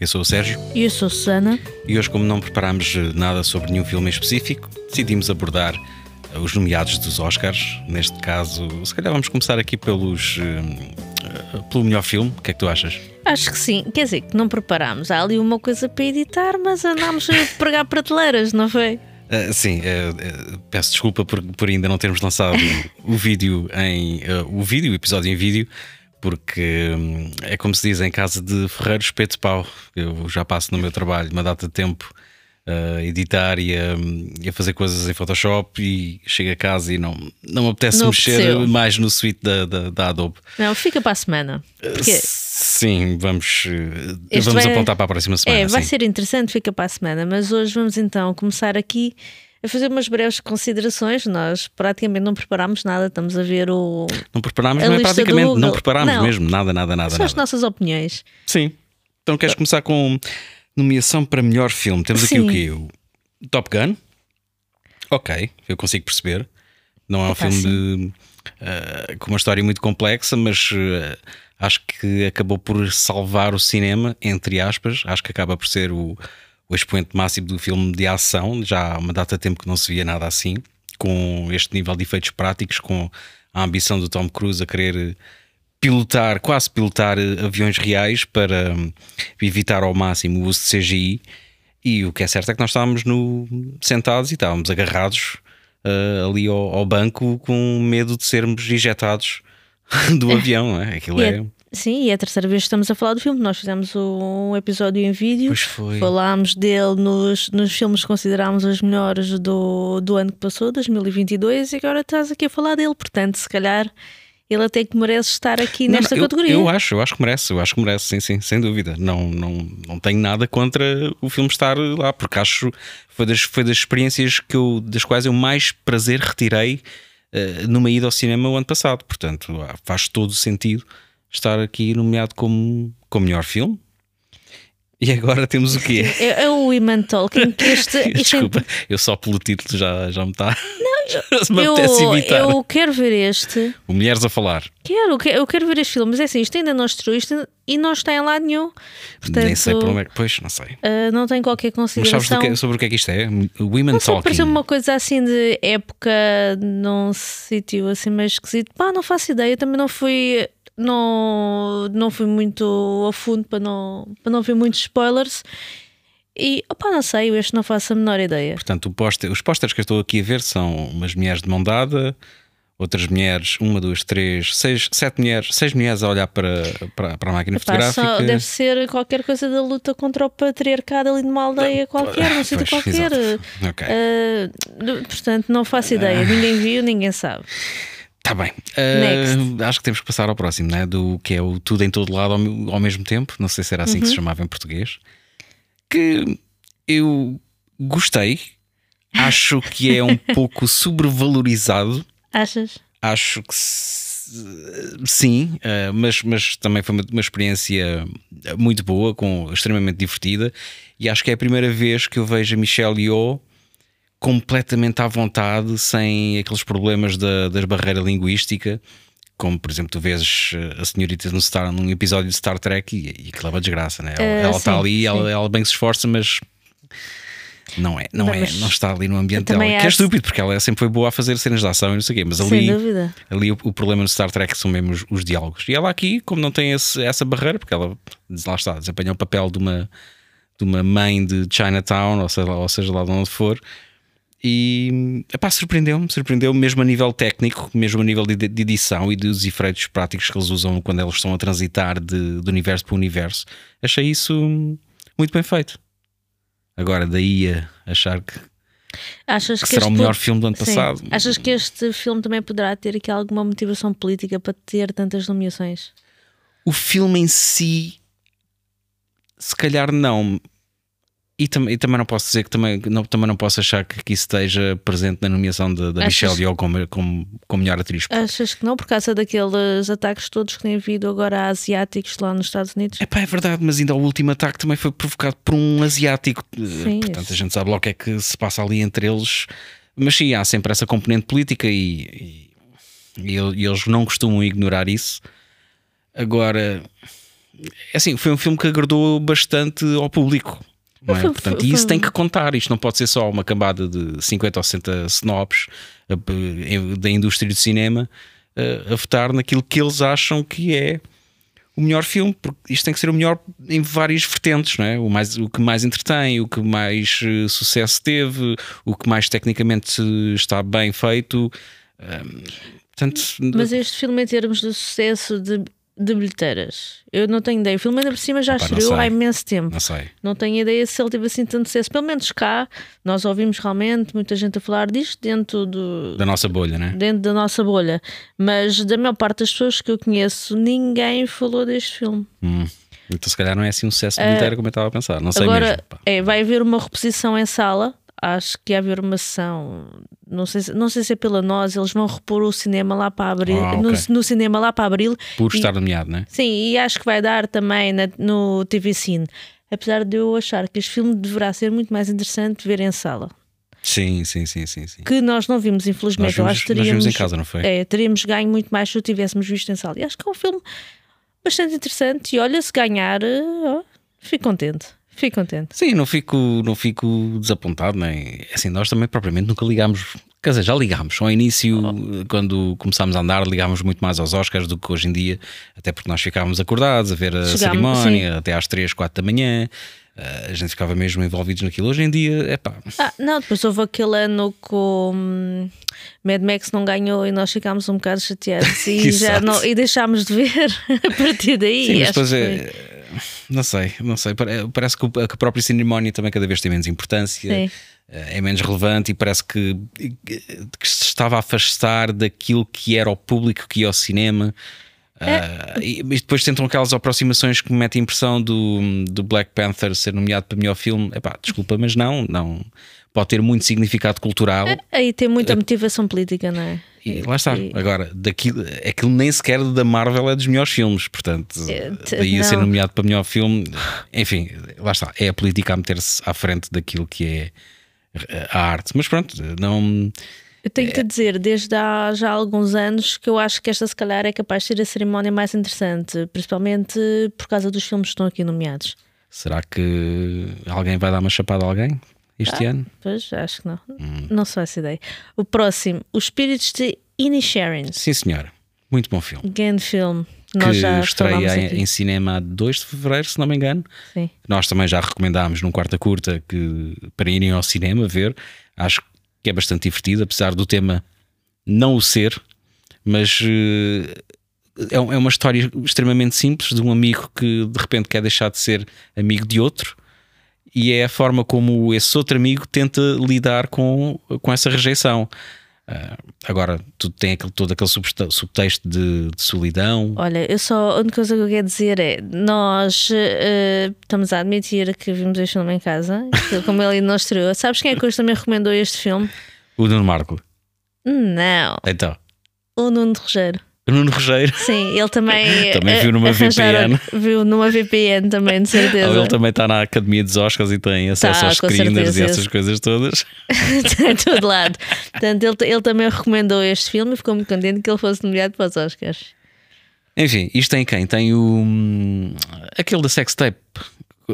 Eu sou o Sérgio. E eu sou a Susana. E hoje, como não preparámos nada sobre nenhum filme em específico, decidimos abordar os nomeados dos Oscars. Neste caso, se calhar vamos começar aqui pelos. Uh, pelo melhor filme. O que é que tu achas? Acho que sim. Quer dizer, que não preparámos. Há ali uma coisa para editar, mas andámos a pregar prateleiras, não foi? Uh, sim, uh, uh, peço desculpa por, por ainda não termos lançado o vídeo em o vídeo, o episódio em vídeo, porque hum, é como se diz em casa de Ferreiro espeto pau. Eu já passo no meu trabalho uma data de tempo a editar e a, e a, fazer coisas em Photoshop e chego a casa e não, não me apetece não mexer mais no suite da, da, da, Adobe. Não, fica para a semana. Porque... Sim, vamos, vamos vai... apontar para a próxima semana. É, vai sim. ser interessante, fica para a semana, mas hoje vamos então começar aqui a fazer umas breves considerações. Nós praticamente não preparámos nada, estamos a ver o. Não preparámos, não é praticamente, não preparámos não. mesmo, nada, nada, nada. São nada. as nossas opiniões. Sim. Então queres começar com nomeação para melhor filme? Temos aqui Sim. o quê? O Top Gun. Ok, eu consigo perceber. Não é um filme de, uh, com uma história muito complexa, mas uh, acho que acabou por salvar o cinema, entre aspas. Acho que acaba por ser o o expoente máximo do filme de ação. Já há uma data de tempo que não se via nada assim, com este nível de efeitos práticos, com a ambição do Tom Cruise a querer pilotar, quase pilotar eh, aviões reais para hum, evitar ao máximo o uso de CGI. E o que é certo é que nós estávamos no, sentados e estávamos agarrados uh, ali ao, ao, banco com medo de sermos ejetados do avião. É? Aquilo é. Sim, e é a terceira vez que estamos a falar do filme. Nós fizemos um episódio em vídeo, pois foi. falámos dele nos, nos filmes que considerámos os melhores do, do ano que passou, 2022, e agora estás aqui a falar dele. Portanto, se calhar ele até que merece estar aqui não, nesta não, categoria. Eu, eu, acho, eu acho que merece, eu acho que merece, sim, sim, sem dúvida. Não, não, não tenho nada contra o filme estar lá, porque acho foi das, foi das experiências que eu, das quais eu mais prazer retirei uh, numa ida ao cinema o ano passado. Portanto, faz todo o sentido estar aqui nomeado como, como melhor filme. E agora temos o quê? É, é o Iman Tolkien. Que este, Desculpa, eu só pelo título já, já me está. Não, eu, eu quero ver este. O Mulheres a Falar. Quero, eu quero ver este filme, mas é assim, isto ainda não estreou isto e não está em lado nenhum. Portanto, Nem sei por onde é que. Pois, não sei. Uh, não tem qualquer consideração. Mas sabes que, sobre o que é que isto é? Women não Talking. Parece uma coisa assim de época num sítio assim meio esquisito. Pá, não faço ideia. Eu também não fui não, não fui muito a fundo para não, para não ver muitos spoilers. E opá, não sei, eu este não faço a menor ideia. Portanto, póster, os pósteres que eu estou aqui a ver são umas mulheres de mão dada, outras mulheres, uma, duas, três, seis, sete mulheres, seis mulheres a olhar para, para, para a máquina Epá, fotográfica. deve ser qualquer coisa da luta contra o patriarcado ali numa aldeia qualquer, num sítio qualquer. Okay. Uh, portanto, não faço ideia. Ninguém viu, ninguém sabe. Está bem. Uh, acho que temos que passar ao próximo, né? do que é o tudo em todo lado ao, ao mesmo tempo. Não sei se era assim uhum. que se uhum. chamava em português. Que eu gostei. Acho que é um pouco sobrevalorizado. Achas? Acho que sim, uh, mas, mas também foi uma, uma, experiência muito boa, com, extremamente divertida. E acho que é a primeira vez que eu vejo a Michelle Yeoh completamente à vontade, sem aqueles problemas da, das barreiras linguística, como por exemplo tu vês eh, a senhorita no Star, num episódio de Star Trek e, e que leva desgraça, né? ela, uh, está ali, ela, ela, bem se esforça, mas não é, não, não é, não está ali no ambiente dela, que é estúpido, porque ela sempre foi boa a fazer cenas de ação e não sei o quê, mas ali, ali o, o, problema no Star Trek são mesmo os, os diálogos. E ela aqui, como não tem esse, essa barreira, porque ela lá está, desempenha o papel de uma, de uma mãe de Chinatown, ou seja, ou seja lá de onde for e epá, surpreendeu-me, surpreendeu-me mesmo a nível técnico, mesmo a nível de, de, edição e dos efeitos práticos que eles usam quando eles estão a transitar de, de universo para universo. Achei isso muito bem feito. Agora, daí a achar que, Achas que, que será o melhor filme do ano Sim. passado. Achas que este filme também poderá ter aqui alguma motivação política para ter tantas nomeações? O filme em si, se calhar não, e, tam e, também não posso dizer que também não, também não posso achar que, que isso esteja presente na nomeação da, Michelle Yeoh como, como, como melhor atriz. Achas que não, por causa daqueles ataques todos que têm havido agora a asiáticos lá nos Estados Unidos? É pá, é verdade, mas ainda o último ataque também foi provocado por um asiático. Sim, Portanto, isso. a gente sabe logo o que é que se passa ali entre eles. Mas sim, há sempre essa componente política e, e, e eles não costumam ignorar isso. Agora é assim, foi um filme que agradou bastante ao público. Não é? Portanto, e isso tem que contar. Isto não pode ser só uma cambada de 50 ou 60 snobs eh, da indústria do cinema eh, a votar naquilo que eles acham que é o melhor filme, porque isto tem que ser o melhor em várias vertentes, não é? O, mais, o que mais entretém, o que mais eh, sucesso teve, o que mais tecnicamente está bem feito. Portanto, Mas este filme, em termos de sucesso de, de bilheteiras, eu não tenho ideia. O filme ainda por cima já estreou há imenso tempo. não sei. Não tenho ideia se ele teve assim tanto sucesso. Pelo menos cá, nós ouvimos realmente muita gente a falar disto dentro do, Da nossa bolha, né? dentro da nossa bolha. Mas da maior parte das pessoas que eu conheço, ninguém falou deste filme. Hum. Então, se calhar, não é assim um sucesso bilheteiro como eu estava a pensar. Não sei Agora, mesmo. pá. é, vai haver uma reposição em sala. Acho que ia haver uma sessão. Não sei, se- não sei se é pela nós. Eles vão repor o cinema lá para abril. Ah, ok. no, no cinema lá para abril. Por E- estar nomeado, né? Sim, e acho que vai dar também na- no TV Cine. Apesar de eu achar que este filme deverá ser muito mais interessante ver em sala. Sim, sim, sim, sim. sim. Que nós não vimos, Nós infelizmente. eu vimos, acho que nós vimos teríamos, em casa, não foi? é, teríamos ganho muito mais se o tivéssemos visto em sala. E acho que é um filme bastante interessante. E olha, se ganhar, ó, fico contente. Fico contente. Sim, não fico, não fico desapontado, nem. Assim, nós também propriamente nunca ligámos. Quer dizer, já ligámos. Ao início, quando começámos a andar, ligámos muito mais aos Oscars do que hoje em dia, até porque nós ficávamos acordados a ver a Chegámos, cerimónia até às 3, 4 da manhã. Eh, A gente ficava mesmo envolvidos naquilo. Hoje em dia, é pá. Ah, não, depois houve aquele ano com hum, Mad Max não ganhou e nós ficámos um bocado chateados e, já não, e deixámos de ver a partir daí. Sim, mas depois é. Não sei, não sei. Pare- Parece que a própria cerimónia também cada vez tem menos importância, Sim. eh, é menos relevante e parece que, que se estava a afastar daquilo que era o público que ia ao cinema. É. Ah, e, depois tentam aquelas aproximações que me metem a impressão do, do Black Panther ser nomeado para melhor filme. Epá, desculpa, mas não, não. Pode ter muito significado cultural. Aí tem muita motivação política, não é? E lá está. E- Agora, daquilo, aquilo nem sequer da Marvel é dos melhores filmes, portanto, É, daí a ser nomeado para melhor filme. Enfim, lá está. É a política a meter-se à frente daquilo que é a arte. Mas pronto, não. Eu tenho É. que te dizer, desde há já alguns anos, que eu acho que esta, se calhar, é capaz de ser a cerimónia mais interessante, principalmente por causa dos filmes que estão aqui nomeados. Será que alguém vai dar uma chapada a alguém este ano? Pois, acho que não. Hum. Não sou essa ideia. O próximo, Os Espíritos de Inisherin. Sim, senhora. Muito bom filme. Grande filme. Nós que já estreia em, em cinema a 2 de fevereiro, se não me engano. Sim. Nós também já recomendámos num quarta curta que para irem ao cinema ver. Acho que é bastante divertido, apesar do tema não o ser, mas eh, é é uma história extremamente simples de um amigo que de repente quer deixar de ser amigo de outro. E é a forma como esse outro amigo tenta lidar com, com essa rejeição. Ah, agora, tudo tem aquele, todo aquele subtexto de, de solidão. Olha, eu só, a única coisa que eu quero dizer é: nós eh, estamos a admitir que vimos este filme em casa, que como ele não estreou. Sabes quem é que hoje também recomendou este filme? O Nuno Marco. Não, Então, o Nuno Rogério. Nuno Rogério. Sim, ele também. Também viu numa VPN. Viu numa VPN também, de certeza. Ou ele também está na Academia dos Oscars e tem acesso Tá, aos screeners certeza, e essas coisas todas. Está em todo lado. Portanto, ele, ele também recomendou este filme e ficou muito contente que ele fosse nomeado para os Oscars. Enfim, isto tem quem? Tem o. hum, aquele da sextape,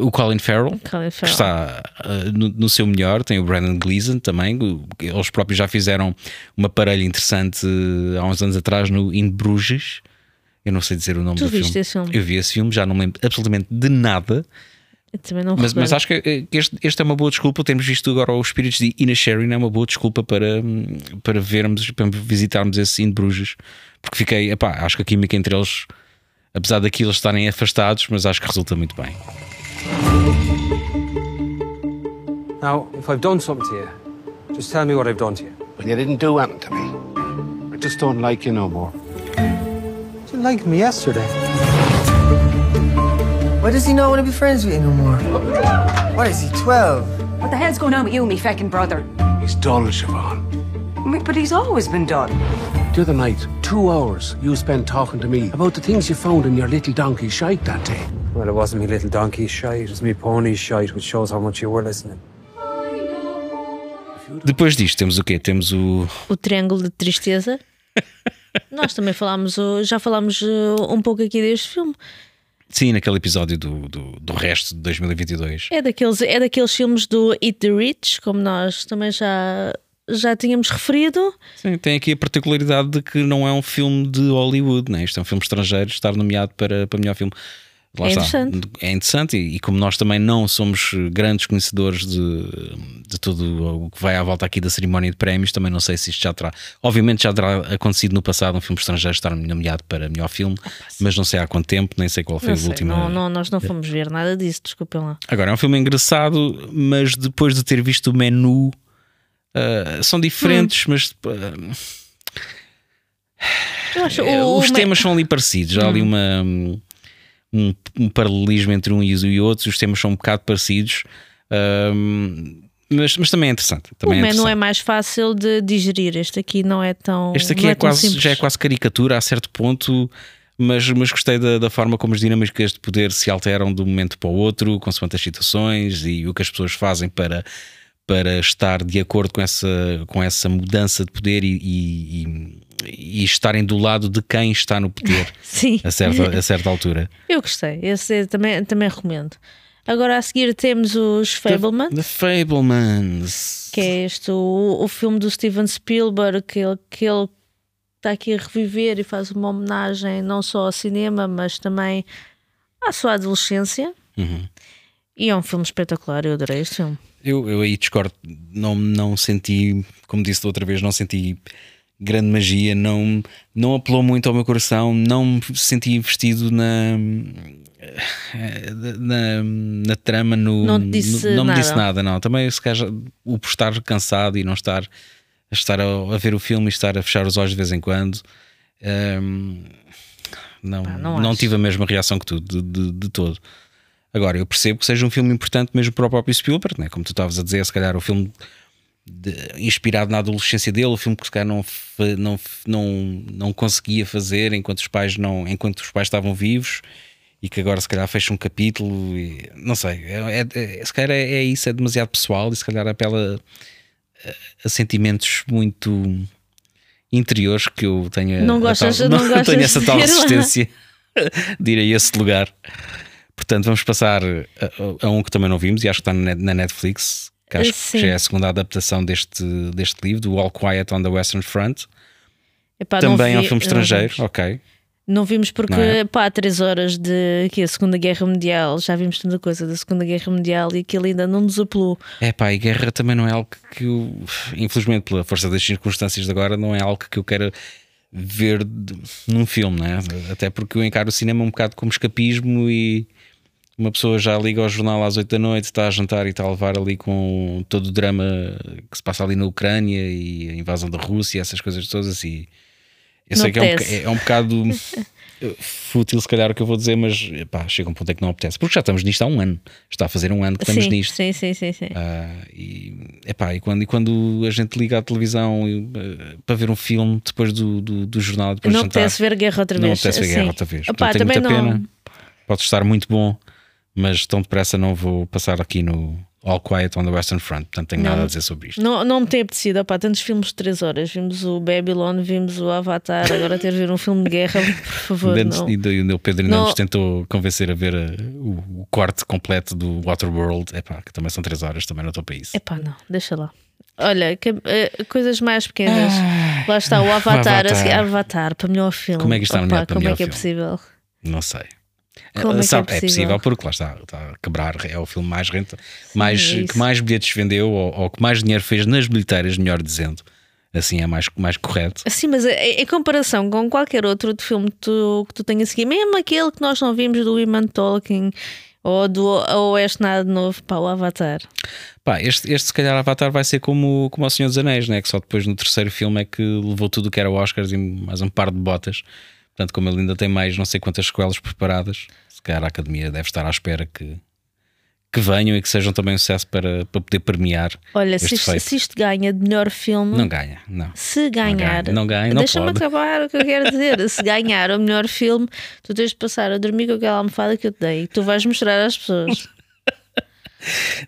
o Colin Farrell. Colin Que Farrell. está uh, no, no seu melhor, tem o Brandon Gleeson também. Eles próprios já fizeram uma parelha interessante uh, há uns anos atrás no In Bruges. Eu não sei dizer o nome Tu do viste filme. esse filme? Eu vi esse filme, já não lembro absolutamente de nada. Mas, mas acho que que este, este é uma boa desculpa. Termos visto agora os Espíritos de Ina Sharon é uma boa desculpa para, hum, para vermos, para visitarmos esse In Bruges. Porque fiquei, epá, acho que a química entre eles, apesar daquilo estarem afastados, mas acho que resulta muito bem. Now, if I've done something to you, just tell me what I've done to you. Well, you didn't do anything to me. I just don't like you no more. You didn't me yesterday. Why does he not want to be friends with you no more? What is he, 12? What the hell's going on with you, me feckin' brother? He's dull, Siobhan. But he's always been done. The other night, two hours you spent talking to me about the things you found in your little donkey shite that day. Well, it wasn't me little donkey shite, it was me pony shite, which shows how much you were listening. Depois disto, temos o quê? Temos o. O Triângulo de Tristeza. Nós também falámos, uh, já falámos uh, um pouco aqui deste filme. Sim, naquele episódio do, do, do resto de 2022. É daqueles, é daqueles filmes do Eat the Rich, como nós também já, já tínhamos referido. Sim, tem aqui a particularidade de que não é um filme de Hollywood, né? isto é um filme estrangeiro, estar nomeado para, para melhor filme. Lá É está. interessante. É interessante e, e como nós também não somos grandes conhecedores de, de tudo o que vai à volta aqui da cerimónia de prémios, também não sei se isto já terá. Obviamente já terá acontecido no passado um filme estrangeiro estar nomeado para melhor filme, mas não sei há quanto tempo, nem sei qual foi Não o sei, último. não, não, nós não fomos ver nada disso, desculpem lá. Agora é um filme engraçado, mas depois de ter visto o menu, ah, são diferentes, mas ah, Eu acho É, o- os o- temas são ali parecidos. Há ali uma, um, um paralelismo entre um e o outro. Os temas são um bocado parecidos, ahm, mas, mas também é interessante. O Também é menu é mais fácil de digerir. Este aqui não é tão. Este aqui é, tão quase, simples. já é quase caricatura a certo ponto. Mas, mas gostei da, da forma como as dinâmicas de poder se alteram de um momento para o outro, consoante as situações e o que as pessoas fazem para, para estar de acordo com essa, com essa mudança de poder e, e, e- estarem do lado de quem está no poder Sim, a certa, a certa altura. eu gostei. Esse é- também, também recomendo. Agora a seguir temos os Fableman, The Fablemans. que é este o, o filme do Steven Spielberg, que ele, que ele está aqui a reviver e faz uma homenagem não só ao cinema, mas também à sua adolescência. Uhum. E é um filme espetacular, eu adorei este filme. Eu, eu aí discordo, não, não senti, como disse da outra vez, não senti grande magia, não, não apelou muito ao meu coração, não me senti investido na, na, na trama, no, Não disse no- não me disse nada, não. Também se calhar o por estar cansado e não estar a estar a, a ver o filme e estar a fechar os olhos de vez em quando. hum, não, Pá, não não, tive a mesma reação que tu, de, de, de todo. Agora, eu percebo que seja um filme importante mesmo para o próprio Spielberg, né? como tu estavas a dizer, se calhar o filme de- inspirado na adolescência dele, o filme que se calhar não, não, não, não conseguia fazer enquanto os pais não enquanto os pais estavam vivos e que agora se calhar fecha um capítulo e não sei, é, é- é- se calhar é, é isso, é demasiado pessoal e se calhar apela a, a sentimentos muito interiores que eu tenho Não a gostas- tal- não não tenho essa tal resistência de ir a esse lugar. Portanto, vamos passar a, a- um que também não vimos e acho que está na Net- na Netflix, que acho Sim. que já é a segunda adaptação deste, deste livro, do All Quiet on the Western Front. Epá, não também é um vi- filme não estrangeiro, vimos. ok. Não vimos porque, Não é? pá, três horas de que a Segunda Guerra Mundial, já vimos tanta coisa da Segunda Guerra Mundial e aquilo ainda não nos apelou. É pá, e guerra também não é algo que eu, infelizmente, pela força das circunstâncias de agora, não é algo que eu quero ver num filme, né? Até porque eu encaro o cinema um bocado como escapismo e uma pessoa já liga ao jornal às 8 da noite, está a jantar e está a levar ali com todo o drama que se passa ali na Ucrânia e a invasão da Rússia, essas coisas todas. E eu Não sei que é um, é um bocado fútil, se calhar, o que eu vou dizer, mas pá, chega um ponto em que não apetece, porque já estamos nisto há um ano, está a fazer um ano que estamos sim, nisto. sim, sim, sim, sim. Ah, e, epá, e, quando, e quando a gente liga à televisão eh, para ver um filme depois do, do, do jornal, depois não apetece ver guerra outra não vez. apetece ver guerra outra vez. Opá, Portanto, tem muita não. pena. Pode estar muito bom, mas tão depressa não vou passar aqui no All Quiet on the Western Front. Portanto, tenho nada a dizer sobre isto. Não, não me tem apetecido, opá, tantos filmes de 3 horas. Vimos o Babylon, vimos o Avatar, agora ter de ver um filme de guerra, por favor. Ainda- não. ainda o Pedro ainda Não. nos tentou convencer a ver eh, o, o corte completo do Waterworld. Epá, que também são 3 horas, também não estou para isso. Epá, não, deixa lá. Olha, que- eh, coisas mais pequenas. Lá está o Avatar, Avatar. a seguir, Avatar para melhor filme. Como é que está Opá, nomeado para Como melhor é que é filme? possível? Não sei. Como é é Sabe, possível? porque lá está, está a quebrar, é o filme mais renta, mais, é que mais bilhetes vendeu ou, ou que mais dinheiro fez nas bilheteiras, melhor dizendo. Assim é mais, mais correto. Sim, mas em, comparação com qualquer outro de filme que tu, que tu tenhas seguido, mesmo aquele que nós não vimos do Iman Tolkien ou do Oeste Nada de Novo, pá, o Avatar. Pá, este, este se calhar Avatar vai ser como, como o Senhor dos Anéis, né? que só depois no terceiro filme é que levou tudo o que era Oscars e mais um par de botas. Portanto, como ele ainda tem mais não sei quantas sequelas preparadas, se calhar a Academia deve estar à espera que, que venham e que sejam também um sucesso para, para poder premiar. Olha, se isto, feito. se isto ganha de melhor filme, Não ganha, não. se ganhar, ganha, não ganha, não deixa-me acabar o que eu quero dizer. se ganhar o melhor filme, tu tens de passar a dormir com aquela almofada que eu te dei tu vais mostrar às pessoas.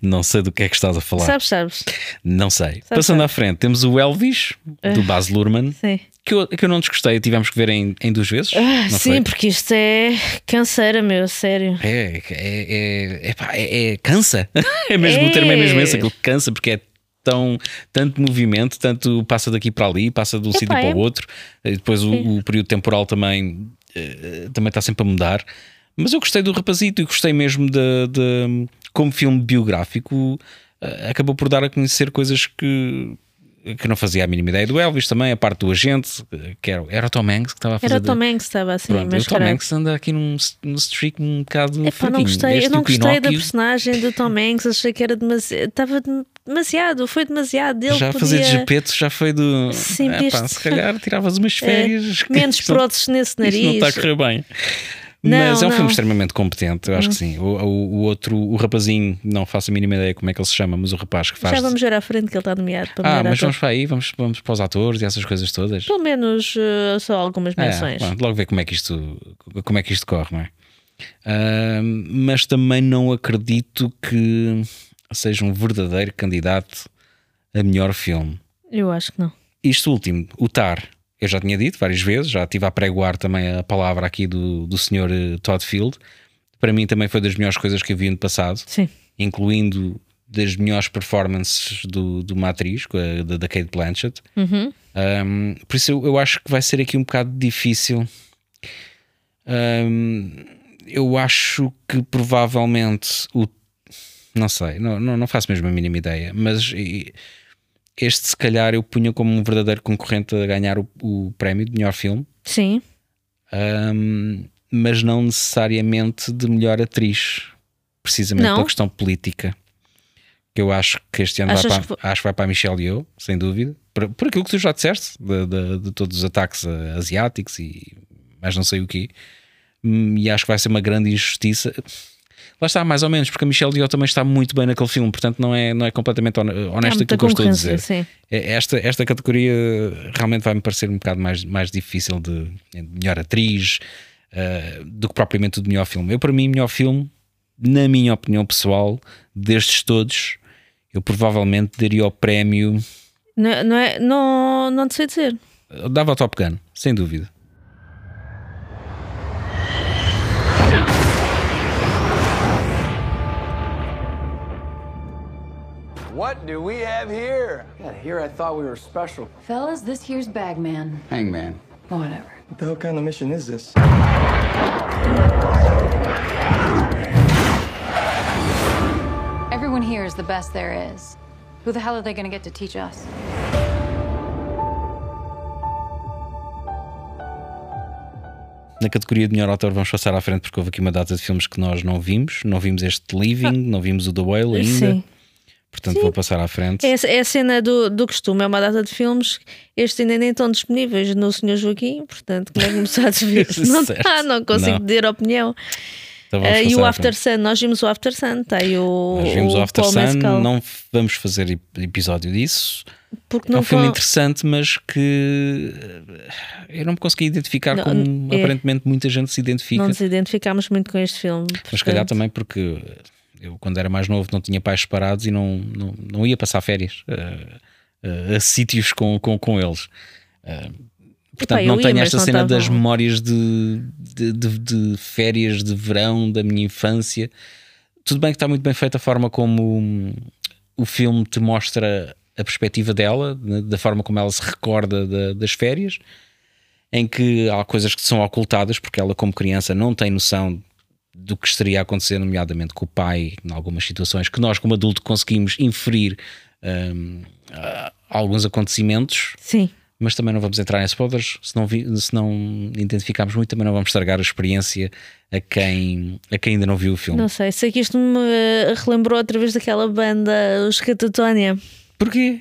Não sei do que é que estás a falar. Sabes, sabes? Não sei. Passando sabe. à frente, temos o Elvis, do Baz Luhrmann, Sim. que eu, que eu não desgostei. Tivemos que ver em, em duas vezes. Ah, sim, porque isto é canseira, meu, sério. É, é, é, é, é- é- cansa. É mesmo o termo é mesmo esse, aquilo que cansa, porque é tão tanto movimento, tanto passa daqui para ali, passa de um sítio para é. o outro, e depois o, o período temporal também, eh, também está sempre a mudar. Mas eu gostei do rapazito e gostei mesmo de, de- como filme biográfico, eh, acabou por dar a conhecer coisas que. Que não fazia a mínima ideia do Elvis também, a parte do agente, que era, era o Tom Hanks que estava a fazer. Era o Tom Hanks que estava assim, Pronto, mas o Tom. Hanks anda aqui num, num streak um bocado Epá, não gostei, Este eu não gostei da Pinóquio personagem do Tom Hanks, achei que era demasiado, estava demasiado, foi demasiado. Ele Já podia... fazer de Gepeto já foi do. Sim, Epá, este- se calhar tiravas umas É, férias. menos Isto não- próteses nesse Isto não nariz. está a correr bem. Não, Mas é um não. filme extremamente competente, eu acho que sim. O, o, o outro, o rapazinho, não faço a mínima ideia como é que ele se chama, mas o rapaz que faz. Já vamos ver à frente que ele está nomeado para ah, melhor mas ator. vamos para aí, vamos, vamos para os atores e essas coisas todas. Pelo menos eh, só algumas É, menções. pronto, logo ver como é que isto, como é que isto corre, não é? Ah, mas também não acredito que seja um verdadeiro candidato a melhor filme. Eu acho que não. Isto último, o TAR, eu já tinha dito várias vezes, já estive a pregoar também a palavra aqui do, do senhor eh, Todd Field. Para mim também foi das melhores coisas que eu vi no passado, Sim. incluindo das melhores performances do, de uma atriz, com a- da, da Kate Blanchett. Um, por isso eu, eu acho que vai ser aqui um bocado difícil. Um, eu acho que provavelmente o. Não sei, não, não, não faço mesmo a mínima ideia, mas e- este se calhar eu punha como um verdadeiro concorrente a ganhar o, o prémio de melhor filme, Sim. um, mas não necessariamente de melhor atriz, precisamente Não? pela questão política. Que eu acho que este ano vai para, que acho que vai para a Michelle Yeoh, sem dúvida, por, por aquilo que tu já disseste, de, de- de todos os ataques asiáticos e mais não sei o quê. Hum, E acho que vai ser uma grande injustiça. Lá está, mais ou menos, porque a Michelle Yeoh também está muito bem naquele filme, portanto não é, não é completamente honesto muita aquilo que eu estou a dizer. sim. É- Esta, esta categoria realmente vai-me parecer um bocado mais, mais difícil de, de melhor atriz eh, do que propriamente o de melhor filme. Eu, para mim, melhor filme, na minha opinião pessoal, destes todos, eu provavelmente daria o prémio. Não, é- não, é, não, não te sei dizer. eu Dava ao Top Gun, sem dúvida. What do we have here? Yeah, here I thought we were special. Fellas, this here's Bagman. Hangman. Whatever. What the hell kind of mission is this? Everyone here is the best there is. Who the hell are they gonna get to teach us? Na categoria de melhor autor, vamos passar à frente porque houve aqui uma data de filmes que nós não vimos. Não vimos este Living, não vimos o The Whale ainda. Sim. Portanto, vou passar à frente. É, é a cena do, do costume, é uma data de filmes. Estes ainda nem estão disponíveis no Sr. Joaquim, portanto, como é que começares a ver? não está, não consigo Não. ter opinião. Então Ah, e o After. Sun, nós vimos o After Sun, aí o, Nós vimos o After Paul Sun, Mescal, não vamos fazer ep- episódio disso. porque É não um filme interessante, mas que eh, eu não me consegui identificar Não, como é. aparentemente muita gente se identifica. não nos identificámos muito com este filme. Mas se calhar portanto, também porque eu, quando era mais novo, não tinha pais separados e não, não, não ia passar férias eh, eh, a sítios com, com, com eles. Eh, portanto, Epá, não ia, tenho esta não cena estava- das memórias de, de, de- de férias de verão da minha infância. Tudo bem que está muito bem feita a forma como o filme te mostra a perspectiva dela, né, da forma como ela se recorda da- das férias, em que há coisas que são ocultadas, porque ela, como criança, não tem noção do que estaria a acontecer, nomeadamente com o pai, em algumas situações que nós, como adulto, conseguimos inferir hum, a- alguns acontecimentos, Sim. mas também não vamos entrar em spoilers. Se não, vi- se não identificarmos muito, também não vamos estragar a experiência a quem, a quem ainda não viu o filme. Não sei, sei que isto me relembrou outra vez daquela banda, os Catatonia, Porquê?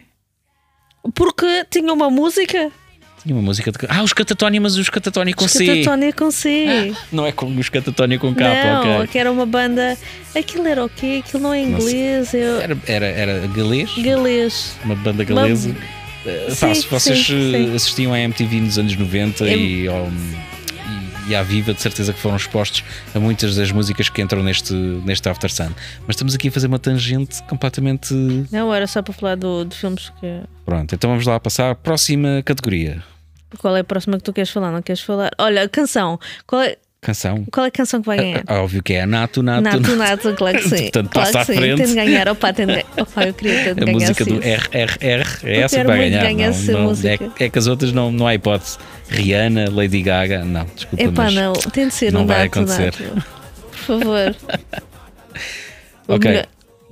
porque tinha uma música, Tinha uma música de. Ah, os Catatonia, mas os Catatonia com os C. Catatonia com C. Não é com os Catatonia com K, não, ok. que era uma banda. Aquilo era o quê? Aquilo não é inglês, é Era, era, era galês, galês. uma banda galesa. Eh, pá, Sim, se vocês sim, eh, sim. assistiam à MTV nos anos 90 Eu- e, ao- e à viva, de certeza que foram expostos a muitas das músicas que entram neste, neste After Sun. Mas estamos aqui a fazer uma tangente completamente. Não, era só para falar do, de filmes que. Pronto, então vamos lá passar à próxima categoria. Qual é a próxima que tu queres falar? Não queres falar? Olha, a canção. Qual é, Canção. qual é a canção que vai ganhar? Ah, Óbvio que é Nato, Nato, Nato, Nato, claro que sim. Portanto, claro passa que à sim. frente. Tem de ganhar. Opa, tem de ganhar. Opa, eu queria ter de A ganhar. música do RRR é essa que vai ganhar. ganhar não, não, música. É, é que as outras não, não há hipótese. Rihanna, Lady Gaga, não, desculpa. Epá, não, tem de ser não um vai Nato, acontecer. Nato. Por favor. Ok.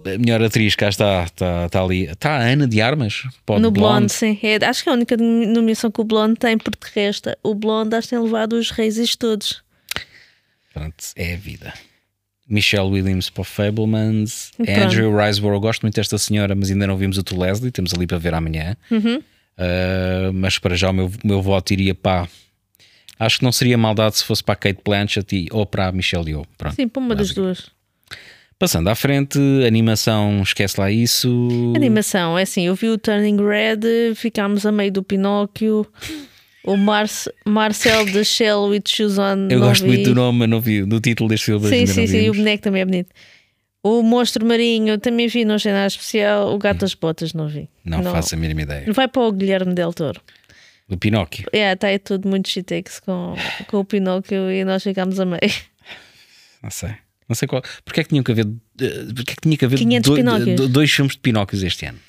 A melhor atriz, cá está, está, está ali. Está a Ana de Armas? Pode No Blonde, sim. É, acho que é a única nomeação que o Blonde tem, porque de resto, o Blonde acho que tem levado os reis todos. Pronto, é a vida. Michelle Williams para o Fablemans, Pronto. Andrew Riseborough, gosto muito desta senhora, mas ainda não vimos o To Leslie, temos ali para ver amanhã. Uhum. Uh, mas para já o meu, meu voto iria para. Acho que não seria maldade se fosse para a Kate Blanchett e, ou para a Michelle Yeoh. Pronto. Sim, para uma das duas. Passando à frente, animação, esquece lá isso. Animação, é assim, eu vi o Turning Red, ficámos a meio do Pinóquio. O Marce, Marcel de Shell with Shoes On. Eu não gosto vi. muito do nome, mas não vi, do título deste filme. Sim, sim, não sim. E o boneco também é bonito. O Monstro Marinho também vi, não achei nada especial. O Gato das Botas não vi. Não, faço a mínima ideia. Vai para o Guilherme Del Toro. Do Pinóquio. É, está aí tudo muito chitex com, com o Pinóquio e nós ficámos a meio. Não sei. Não sei qual. Porque é que tinham que haver, eh, porque é que tinha que haver 500 doi- Pinóquios. do- dois filmes de Pinóquios este ano?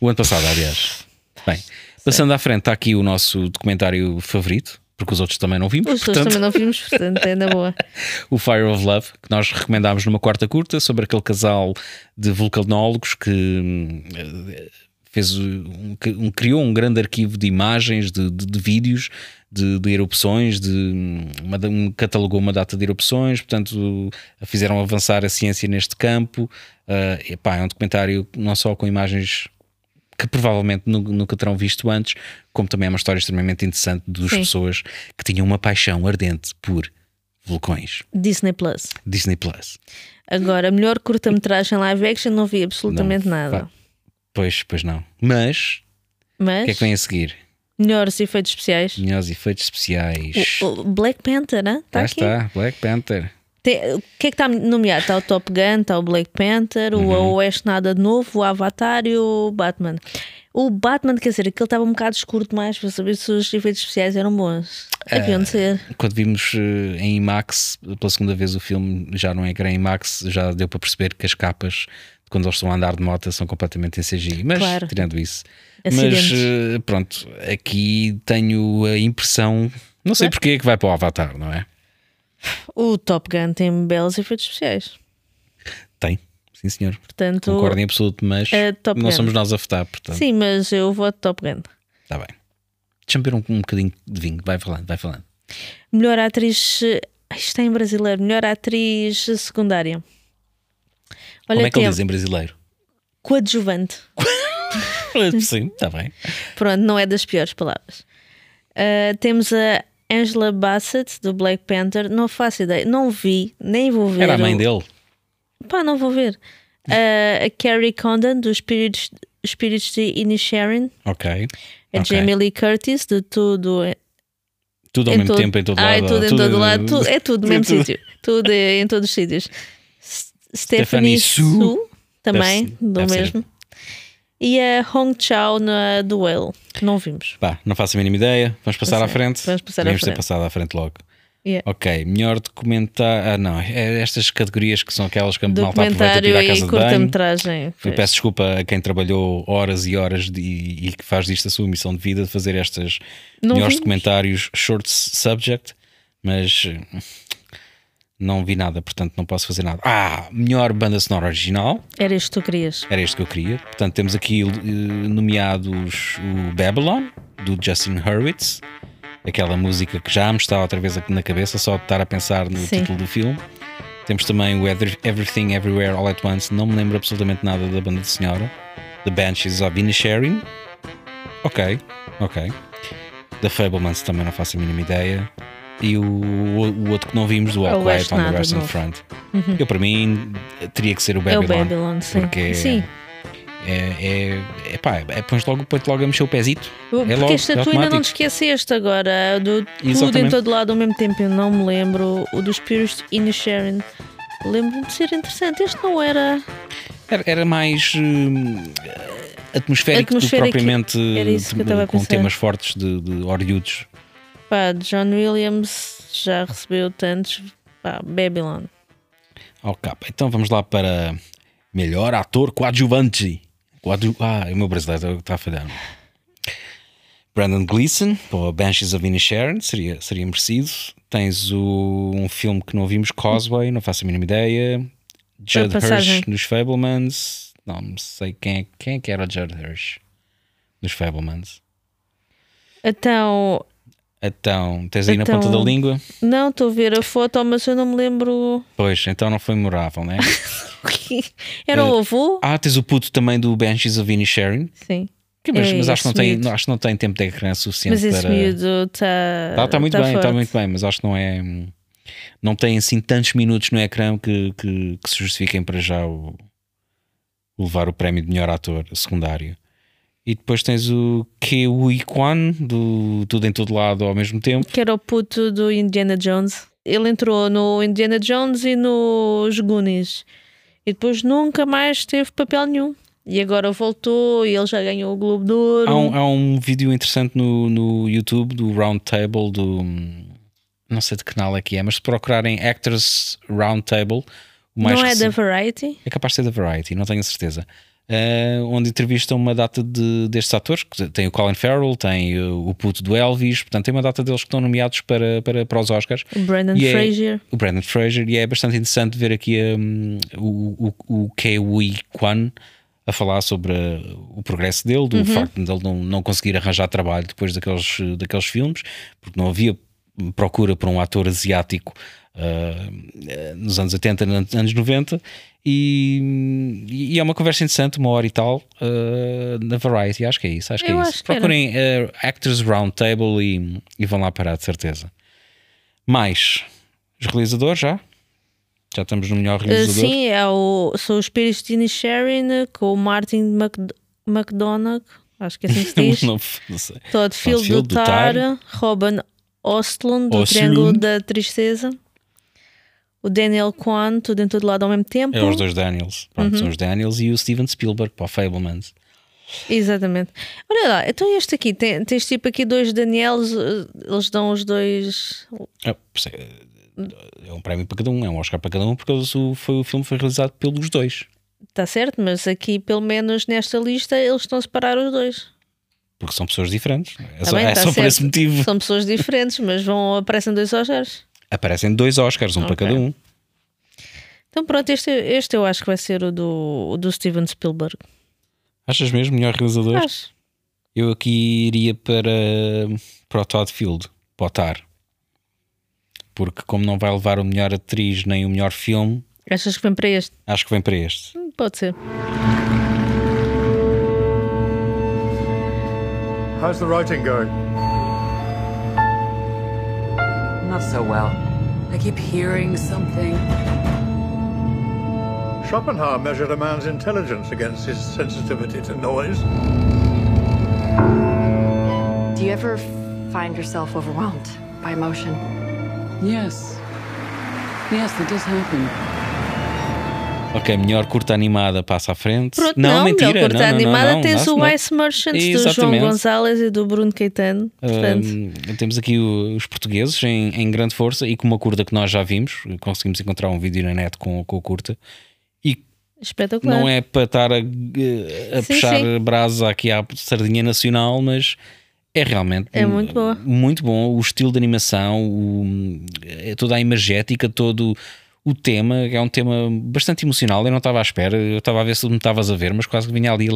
O ano passado, aliás. Bem, passando à frente, está aqui o nosso documentário favorito, porque os outros também não vimos. Os outros portanto, também não vimos, portanto, é na boa. o Fire of Love, que nós recomendámos numa quarta curta, sobre aquele casal de vulcanólogos que eh, fez um, um- criou um grande arquivo de imagens, de, de- de vídeos, de, de erupções, de uma, um, catalogou uma data de erupções, portanto fizeram avançar a ciência neste campo. Ah, epá, é um documentário não só com imagens que provavelmente nu- nunca terão visto antes, como também é uma história extremamente interessante Sim. pessoas que tinham uma paixão ardente por vulcões. Disney Plus. Disney Plus. Agora, melhor curta-metragem live action, não vi absolutamente Não, nada. vá. Pois, pois não. Mas Mas, o que é que vem a seguir? melhores efeitos especiais. Melhores efeitos especiais. O, o Black Panther, né? Está Cá aqui. está, Black Panther. Tem- o que é que está nomeado? Está o Top Gun, está o Black Panther, Uhum. o Oeste Nada de Novo, o Avatar e o Batman. O Batman, quer dizer, aquele estava um bocado escuro demais para saber se os efeitos especiais eram bons. Haviam de ser. Quando vimos eh, em IMAX pela segunda vez o filme, já não é que era em IMAX, já deu para perceber que as capas quando eles estão a andar de moto são completamente em CGI. Mas Claro. tirando isso. Acidentes. Mas eh, pronto, aqui tenho a impressão, não sei porque, que vai para o Avatar, não é? O Top Gun tem belos efeitos especiais. Tem, sim senhor. Portanto, Concordo em absoluto, mas Top não somos nós a votar, portanto. sim, mas eu voto Top Gun. Está bem. Deixa-me beber um, um bocadinho de vinho. Vai falando, vai falando. Melhor atriz. eh, ai, Isto é em brasileiro. Melhor atriz secundária. Olha, Como é que ele diz em brasileiro? coadjuvante. Sim, está bem. Pronto, não é das piores palavras. Uh, temos a Angela Bassett do Black Panther. Não faço ideia, não vi, nem vou ver. Era a mãe o- dele. Pá, não vou ver. Uh, a Carrie Condon do Spirits, Spirits de Inisherin. Ok. A Ok. Jamie Lee Curtis de tudo. Tudo ao em mesmo todo- tempo, em todo Ah, lado. é tudo em todo lado. tudo- é tudo no mesmo sítio. Tudo é em todos os sítios. Stephanie Su. Su, também, Deve- do deve ser. mesmo. E a Hong Chao na Duel. Não vimos. Pá, não faço a mínima ideia. Vamos passar à frente. Vamos passar à Devíamos ter frente. passado à frente logo. Yeah. Ok, melhor documentário. Ah, não. É estas categorias que são aquelas que a malta aproveita Documentário à e casa de banho. Eu peço desculpa a quem trabalhou horas e horas de- e que faz disto a sua missão de vida de fazer estas Não melhores vimos. documentários short subject, mas não vi nada, portanto não posso fazer nada. Ah, melhor banda sonora original, Era isto que tu querias. era isto que eu queria. Portanto, temos aqui eh, nomeados o Babylon, do Justin Hurwitz, aquela música que já me está outra vez aqui na cabeça, só de estar a pensar no Sim. título do filme. Temos também o Every- Everything Everywhere All at Once, não me lembro absolutamente nada da banda de senhora. The Banshees of Inisherin. Ok, ok. The Fablemans também não faço a mínima ideia. E o, o outro que não vimos, do All O Quiet on the Western. Front. Eu, para mim, teria que ser o É o Babylon. Babylon, sim. Porque Sim. É, é, é pá, é, pões logo, põe logo a mexer o pezito. Porque é logo, esta tu ainda não te esqueceste agora do tudo em todo lado ao mesmo tempo. Eu não me lembro. O dos Spirits in Sharon. Lembro-me de ser interessante. Este não era. Era, era mais hum, atmosférico, do que Atmosférico, propriamente isso que a com temas fortes de, de orelhudos. Pá, John Williams já recebeu tantos. Pá, Babylon. Ok, então vamos lá para melhor ator coadjuvante. Coadju... Ah, o meu brasileiro está a falhar. Brandon Gleeson, para Banshees of Inisherin, seria, seria merecido. Tens o, um filme que não vimos, Causeway, não faço a mínima ideia. Judd. Hirsch nos Fablemans. Não sei quem é, quem é que era o Judd Hirsch nos Fablemans. Então, Então, tens aí na Então- ponta da língua? não estou a ver a foto, mas eu não me lembro. Pois, então não foi memorável, né? Era Eh, o avô? ah, tens o puto também do Banshees of Inisherin. Sim. Que, mas, É, mas acho, que não tem, miúdo. acho que não tem tempo de ecrã suficiente Mas esse para. miúdo está. Está tá muito bem, está muito bem, mas acho que não é. Não tem assim tantos minutos no ecrã que, que, que se justifiquem para já o, levar o prémio de melhor ator secundário. E depois tens o Kiwi Kwan, do Tudo em Todo Lado ao mesmo tempo. Que era o puto do Indiana Jones. Ele entrou no Indiana Jones e nos Goonies. E depois nunca mais teve papel nenhum. E agora voltou e ele já ganhou o Globo de Ouro. Há um, há um vídeo interessante no, no YouTube do Round Table do. Não sei de que canal é que é, mas se procurarem Actors Round Table, o mais não é da Variety? É capaz de ser da Variety, não tenho certeza. Eh, onde entrevistam uma data de, destes atores, que tem o Colin Farrell, tem o, o puto do Elvis, portanto tem uma data deles que estão nomeados para, para, para os Oscars. O Brandon E é- Fraser. O Brandon Fraser, e é bastante interessante ver aqui hum, o, o, o Kiwi Kwan a falar sobre uh, o progresso dele, Uhum. do facto de ele não, não conseguir arranjar trabalho depois daqueles, daqueles filmes, porque não havia procura por um ator asiático uh, nos anos 80, nos anos 90, e, e é uma conversa interessante, uma hora e tal, uh, na Variety, acho que é isso. Acho que Eu é isso. que. Procurem uh, Actors Roundtable e, e vão lá parar, de certeza. Mais os realizadores já? Já estamos no melhor realizador? sim, é o, são os de Sharon com o Martin Mc, McDonagh. Acho que é assim que se diz. não, não sei. Todd Field do do Tar. Robin Ostlund do. Triângulo da Tristeza, o Daniel Kwan, tudo em todo lado ao mesmo tempo. É os dois Daniels. Pronto, Uhum. são os Daniels e o Steven Spielberg para o Fablemans. Exatamente. Olha lá, então este aqui, tem, tens tipo aqui dois Daniels, eh, eles dão os dois. É, perce- é um prémio para cada um, é um Oscar para cada um, porque o, foi, o filme foi realizado pelos dois. Está certo, mas aqui, pelo menos nesta lista, eles estão a separar os dois. Porque são pessoas diferentes. É Tá só, é tá só por esse motivo. São pessoas diferentes, mas vão aparecem dois Oscars. Aparecem dois Oscars, um para Ok. cada um. Então pronto, este, este eu acho que vai ser o do, o do Steven Spielberg. Achas mesmo melhor realizador? Acho. Eu aqui iria para, para o Todd Field, para o Tar. Porque como não vai levar o melhor atriz nem o melhor filme, Achas que vem para este? acho que vem para este. Hum, Pode ser. How's the writing going? Not so well. I keep hearing something. Schopenhauer measured a man's intelligence against his sensitivity to noise. Do you ever find yourself overwhelmed by emotion? Yes. Yes, that does happen. Ok, melhor curta animada passa à frente. Pronto, não, não, mentira. melhor curta não, animada não, tens o. Ice Merchants do João. Gonzalez e do Bruno Caetano. Temos aqui os portugueses em, em grande força e com uma curta que nós já vimos. Conseguimos encontrar um vídeo na net com, com a curta. E espetacular. não é para estar a, a Sim, puxar sim. brasa aqui à sardinha nacional, mas é realmente É muito boa. muito bom. O estilo de animação, o- é toda a imagética, todo o tema, é um tema bastante emocional. Eu não estava à espera, eu estava a ver se me estavas a ver, mas quase que vinha ali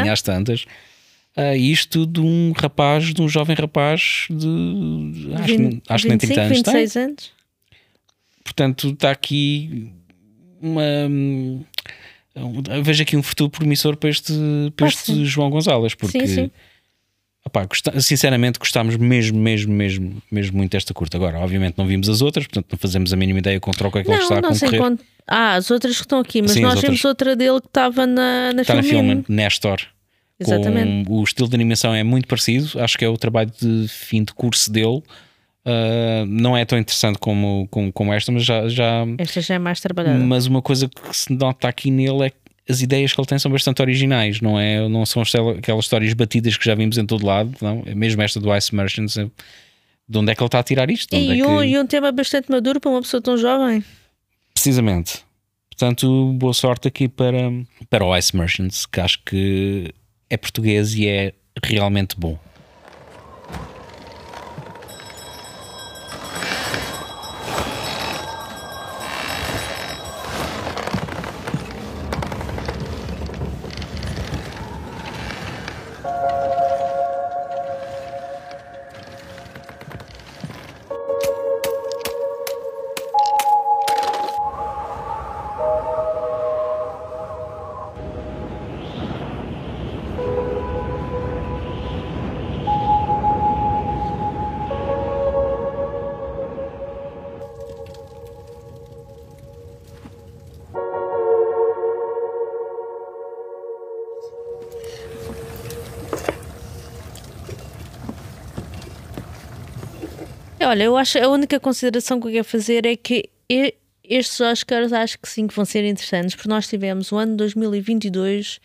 Era? às tantas. Ah, isto de um rapaz, de um jovem rapaz de acho, que- Vin- acho que nem 30 anos tem. 26 anos. Portanto, está aqui uma. um, vejo aqui um futuro promissor para este, para Ah, este sim. João Gonzalez, porque Sim, sim. Sinceramente gostámos mesmo, mesmo, mesmo, mesmo muito desta curta. Agora, obviamente não vimos as outras, portanto não fazemos a mínima ideia contra o que é que ele está a concorrer. Ah, as outras que estão aqui, mas Sim, nós vimos outra dele que estava na, na Está na filme Nestor. Exatamente. Com o estilo de animação é muito parecido. Acho que é o trabalho de fim de curso dele. Uh, não é tão interessante como, como, como esta, mas já, já Esta já é mais trabalhada. mas uma coisa que se nota aqui nele é que as ideias que ele tem são bastante originais, não é? Não são aquelas- histórias batidas que já vimos em todo lado, não? É mesmo esta do Ice Merchants. é- De onde é que ele está a tirar isto? E, é um, que- e um tema bastante maduro para uma pessoa tão jovem. Precisamente. Portanto, boa sorte aqui para, para o Ice Merchants, que acho que é português e é realmente bom. Olha, eu acho a única consideração que eu quero fazer é que estes Oscars acho que sim que vão ser interessantes, porque nós tivemos o ano 2022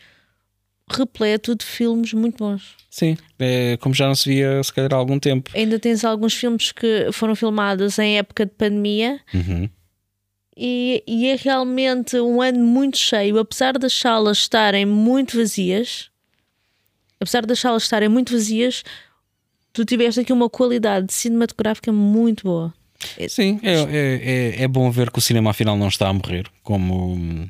repleto de filmes muito bons. Sim, é, como já não se via se calhar há algum tempo. Ainda tens alguns filmes que foram filmados em época de pandemia Uhum. e, e é realmente um ano muito cheio, apesar das salas estarem muito vazias, apesar das salas estarem muito vazias, tu tiveste aqui uma qualidade cinematográfica muito boa. Sim, é, é, é, é bom ver que o cinema afinal não está a morrer, como,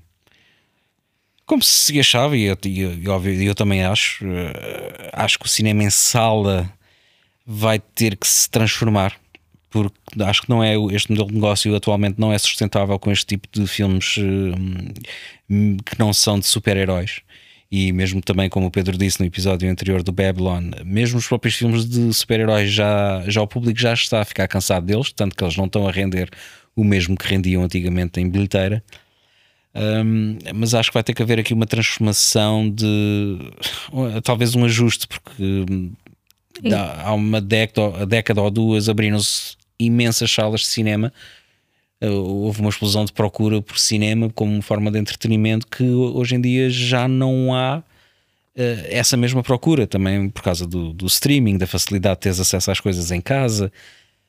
como se achava, e eu, eu, eu também acho. eh, Acho que o cinema em sala vai ter que se transformar, porque acho que não é este modelo de negócio atualmente não é sustentável com este tipo de filmes eh, que não são de super-heróis. E mesmo também, como o Pedro disse no episódio anterior do Babylon, mesmo os próprios filmes de super-heróis já, já o público já está a ficar cansado deles, tanto que eles não estão a render o mesmo que rendiam antigamente em bilheteira. Um, mas acho que vai ter que haver aqui uma transformação de talvez um ajuste, porque hum, há uma década, década ou duas abriram-se imensas salas de cinema. Uh, Houve uma explosão de procura por cinema como forma de entretenimento que hoje em dia já não há eh, essa mesma procura também por causa do, do streaming, da facilidade de teres acesso às coisas em casa.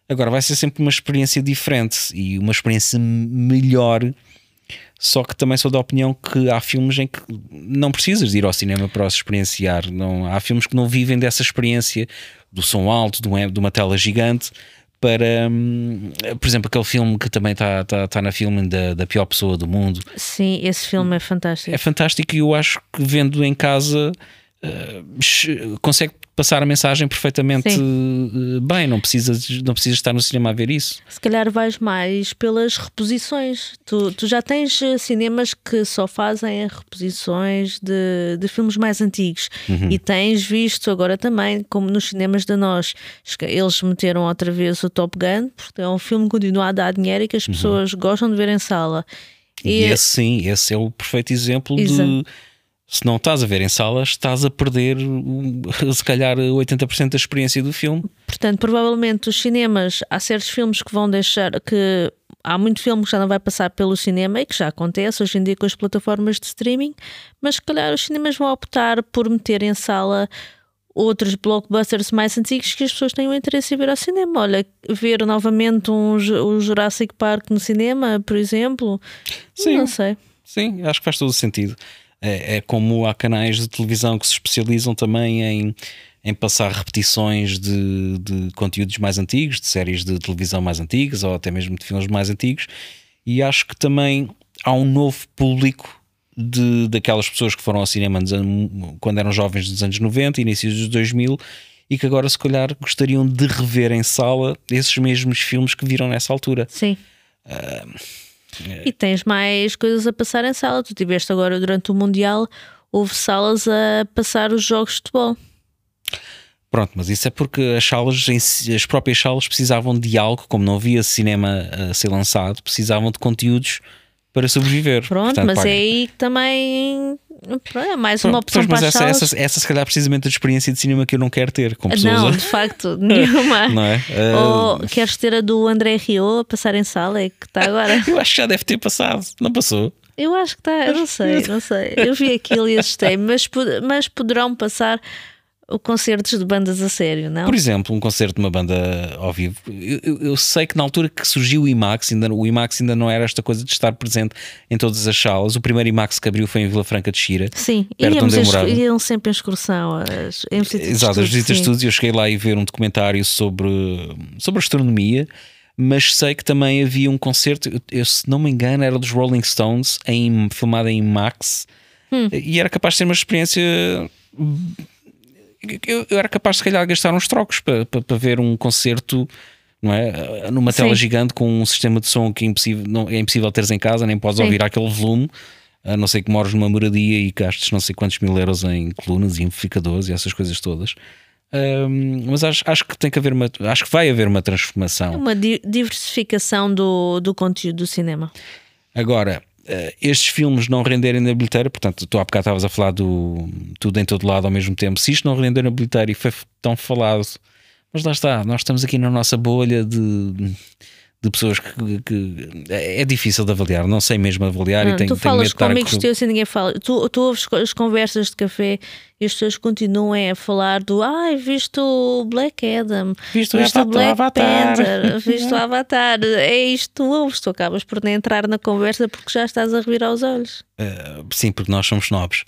Agora vai ser sempre uma experiência diferente e uma experiência melhor. Só que também sou da opinião que há filmes em que não precisas de ir ao cinema para os experienciar. Não, há filmes que não vivem dessa experiência do som alto, um- de uma tela gigante. Para, hum, por exemplo, aquele filme que também está tá, tá na filme da, da pior pessoa do mundo, Sim, esse filme é fantástico. é fantástico e eu acho que vendo em casa ch- consegue passar a mensagem perfeitamente eh, bem, não precisas, não precisas estar no cinema a ver isso. Se calhar vais mais pelas reposições. Tu, tu já tens cinemas que só fazem reposições de, de filmes mais antigos e tens visto agora também, como nos cinemas da nós, eles meteram outra vez o Top Gun, porque é um filme que continua a dar dinheiro e que as pessoas gostam de ver em sala. E, esse sim, esse é o perfeito exemplo de Exa- se não estás a ver em salas, estás a perder se calhar 80% da experiência do filme. Portanto, provavelmente os cinemas, há certos filmes que vão deixar que há muito filme que já não vai passar pelo cinema e que já acontece hoje em dia com as plataformas de streaming, mas se calhar os cinemas vão optar por meter em sala outros blockbusters mais antigos que as pessoas tenham interesse em ver ao cinema. Olha, ver novamente um, o Jurassic Park no cinema, por exemplo, Sim. não sei. Sim, acho que faz todo o sentido. É, é como há canais de televisão que se especializam também em, em passar repetições de, de conteúdos mais antigos, de séries de televisão mais antigas ou até mesmo de filmes mais antigos, e acho que também há um novo público de, daquelas pessoas que foram ao cinema nos an- quando eram jovens dos anos 90, inícios dos 2000 e que agora se calhar gostariam de rever em sala esses mesmos filmes que viram nessa altura. Sim. E tens mais coisas a passar em sala. Tu tiveste agora durante o Mundial, houve salas a passar os jogos de futebol. Pronto, mas isso é porque as salas, as próprias salas precisavam de algo, como não havia cinema a ser lançado, precisavam de conteúdos para sobreviver. Pronto, Portanto, mas pá, é aí que também é mais uma Pois, opção mas para as essa, essa, essa, se calhar, precisamente a experiência de cinema que eu não quero ter com pessoas. Não, a- de facto, nenhuma. Não é? Ou Ah, queres ter a do André Rio a passar em sala? É que está agora. Eu acho que já deve ter passado, não passou? Eu acho que está, eu não sei, não sei. Eu vi aquilo e assustei, mas, mas poderão passar concertos de bandas a sério, não? Por exemplo, um concerto de uma banda ao vivo. Eu, eu- sei que na altura que surgiu o IMAX, ainda, o IMAX ainda não era esta coisa de estar presente em todas as salas. O primeiro IMAX que abriu foi em Vila Franca de Xira. Sim, íamos iam sempre em excursão. As, em visitas Exato, as estudo, visitas de estudos. Eu cheguei lá e ver um documentário sobre, sobre astronomia, mas sei que também havia um concerto, eu, se não me engano, era dos Rolling Stones, em, filmado em IMAX, Hum. e era capaz de ser uma experiência. Eu, eu era capaz, se calhar, de gastar uns trocos para, para, para ver um concerto. Não é? Numa tela Sim. gigante com um sistema de som que é impossível, não, é impossível teres em casa, nem podes Sim. ouvir aquele volume, a não ser que mores numa moradia e gastes não sei quantos mil euros em colunas e amplificadores e essas coisas todas. Ahm, mas acho, acho que tem que haver uma, acho que vai haver uma transformação. Uma di- diversificação do, do conteúdo do cinema. Agora, estes filmes não renderem na bilheteira, portanto, tu há bocado estavas a falar do tudo em todo lado ao mesmo tempo. Se isto não render na bilheteira e foi tão falado, mas lá está, nós estamos aqui na nossa bolha de, de pessoas que, que- é é difícil de avaliar, não sei mesmo avaliar e Ah, tenho, tu tenho medo falas de estar com a amigos teus e ninguém fala. Tu, tu ouves as conversas de café e as pessoas continuam a falar do ai, viste o Black Adam, Viste o o Avatar- Black Avatar." Panther, viste o Avatar. É isto que tu ouves, tu acabas por nem entrar na conversa porque já estás a revirar os olhos. Eh, sim, porque nós somos snobs.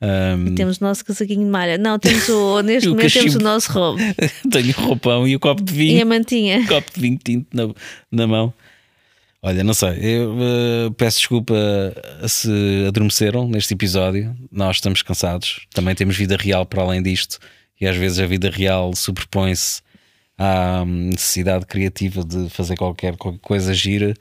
Ahm, Temos o nosso casaquinho de malha. Não, temos o, neste O momento temos o cachimbo. nosso roubo tenho o roupão e o copo de e vinho. a mantinha. copo de vinho tinto na, na mão. Olha, não sei, eu eh, peço desculpa se adormeceram neste episódio. Nós estamos cansados, também temos vida real para além disto, e às vezes a vida real superpõe-se à hum, necessidade criativa de fazer qualquer, qualquer coisa gira.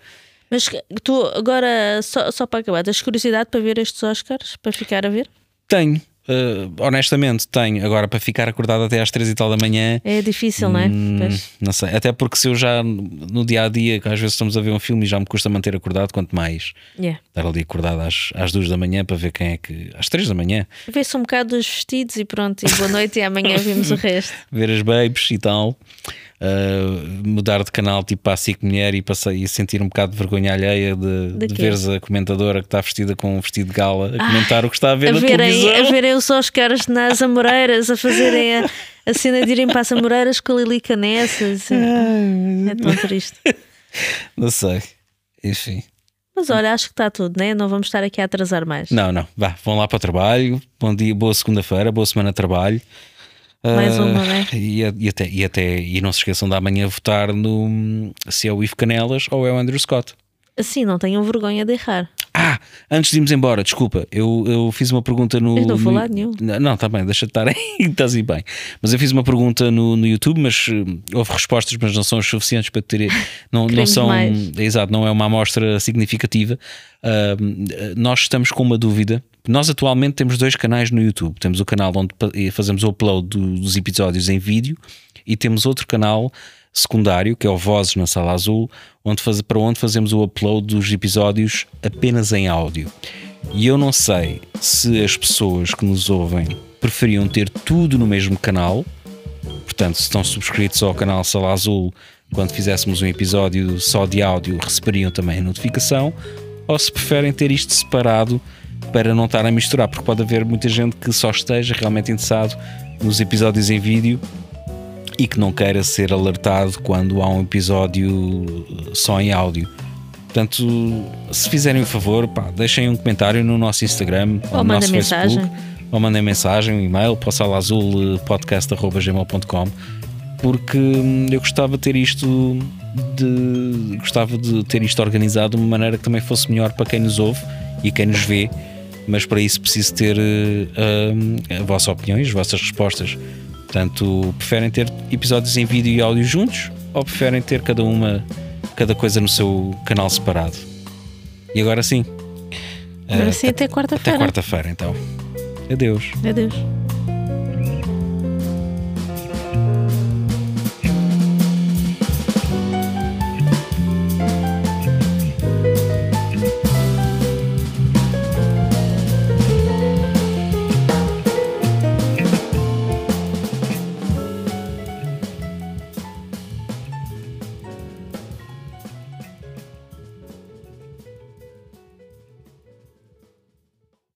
Mas tu agora, só, só para acabar, tens curiosidade para ver estes Oscars? Para ficar a ver? Tenho, eh, honestamente, tenho. Agora, para ficar acordado até às três e tal da manhã, É difícil, não é? Hum, não sei, até porque se eu já no dia a dia, que às vezes estamos a ver um filme e já me custa manter acordado, quanto mais Yeah. estar ali acordado às, às duas da manhã para ver quem é que. às três da manhã, Vê-se um bocado dos vestidos e pronto, e boa noite e amanhã vimos o resto. ver as babes e tal, uh, mudar de canal tipo para a SIC Mulher e, passar, e sentir um bocado de vergonha alheia de, De de veres a comentadora que está vestida com um vestido de gala a comentar o que está a ver A na verem, televisão. a verem os Oscars nas Amoreiras, a fazerem a, a cena de irem para as Amoreiras com a Lili Canessas. É tão triste. Não sei, enfim. Mas olha, acho que está tudo, né? Não vamos estar aqui a atrasar mais. Não, não, vá, vão lá para o trabalho. Bom dia, boa segunda-feira, boa semana de trabalho. Mais Ah, uma, né? E, e até, e até e não se esqueçam de amanhã votar no se é o Ivo Canelas ou é o Andrew Scott. Assim, não tenham vergonha de errar. Ah, antes de irmos embora, desculpa, eu, eu fiz uma pergunta no. Eu não vou lá nenhum. Não, está bem, deixa de estar aí, estás aí bem. Mas eu fiz uma pergunta no, no YouTube, mas eh, houve respostas, mas não são as suficientes para ter. Não, não são. mais. Exato, não é uma amostra significativa. Ah, nós estamos com uma dúvida. Nós atualmente temos dois canais no YouTube. Temos o canal onde eh, fazemos o upload do- dos episódios em vídeo e temos outro canal secundário, que é o Vozes na Sala Azul, onde faz, para onde fazemos o upload dos episódios apenas em áudio. E eu não sei se as pessoas que nos ouvem preferiam ter tudo no mesmo canal, portanto, se estão subscritos ao canal Sala Azul, quando fizéssemos um episódio só de áudio, receberiam também a notificação, ou se preferem ter isto separado para não estar a misturar, porque pode haver muita gente que só esteja realmente interessado nos episódios em vídeo e que não queira ser alertado quando há um episódio só em áudio. Portanto, se fizerem o favor, pá, deixem um comentário no nosso Instagram Ou no mandem nosso mensagem. Facebook, ou mandem mensagem, um e-mail para o salaazulpodcast.gmail.com porque hum, eu gostava de ter isto de gostava de ter isto organizado de uma maneira que também fosse melhor para quem nos ouve e quem nos vê, mas para isso preciso ter hum, a vossa opinião e as vossas respostas. Portanto, preferem ter episódios em vídeo e áudio juntos ou preferem ter cada uma, cada coisa no seu canal separado? E agora sim. Agora eh, sim, até até quarta-feira. quarta-feira, então. Adeus. Adeus.